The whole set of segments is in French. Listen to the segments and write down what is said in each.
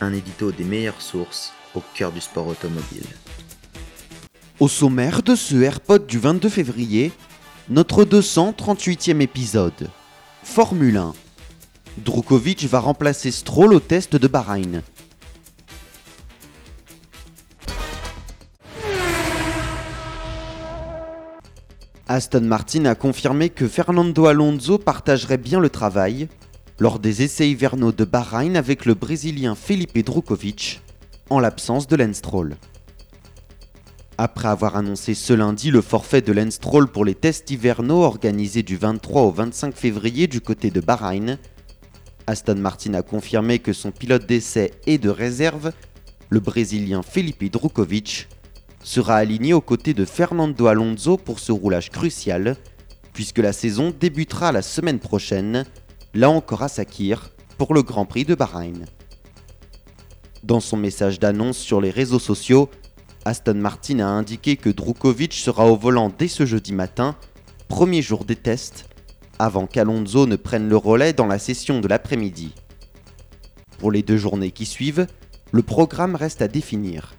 Un édito des meilleures sources au cœur du sport automobile. Au sommaire de ce AirPod du 22 février, notre 238e épisode. Formule 1. Drukovic va remplacer Stroll au test de Bahreïn. Aston Martin a confirmé que Fernando Alonso partagerait bien le travail lors des essais hivernaux de Bahreïn avec le Brésilien Felipe Drukovic, en l'absence de Lance. Après avoir annoncé ce lundi le forfait de Lance pour les tests hivernaux organisés du 23 au 25 février du côté de Bahreïn, Aston Martin a confirmé que son pilote d'essai et de réserve, le Brésilien Felipe Drukovic, sera aligné aux côtés de Fernando Alonso pour ce roulage crucial, puisque la saison débutera la semaine prochaine, là encore à Sakir, pour le Grand Prix de Bahreïn. Dans son message d'annonce sur les réseaux sociaux, Aston Martin a indiqué que Drukovic sera au volant dès ce jeudi matin, premier jour des tests, avant qu'Alonso ne prenne le relais dans la session de l'après-midi. Pour les deux journées qui suivent, le programme reste à définir.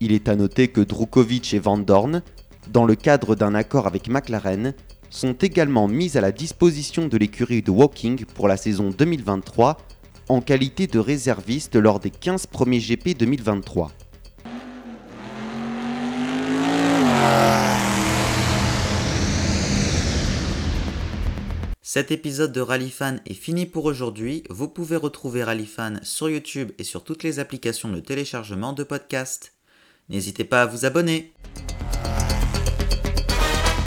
Il est à noter que Drukovic et Van Dorn, dans le cadre d'un accord avec McLaren, sont également mis à la disposition de l'écurie de Walking pour la saison 2023 en qualité de réserviste lors des 15 premiers GP 2023. Cet épisode de Rallyfan est fini pour aujourd'hui. Vous pouvez retrouver Rallyfan sur YouTube et sur toutes les applications de téléchargement de podcasts. N'hésitez pas à vous abonner.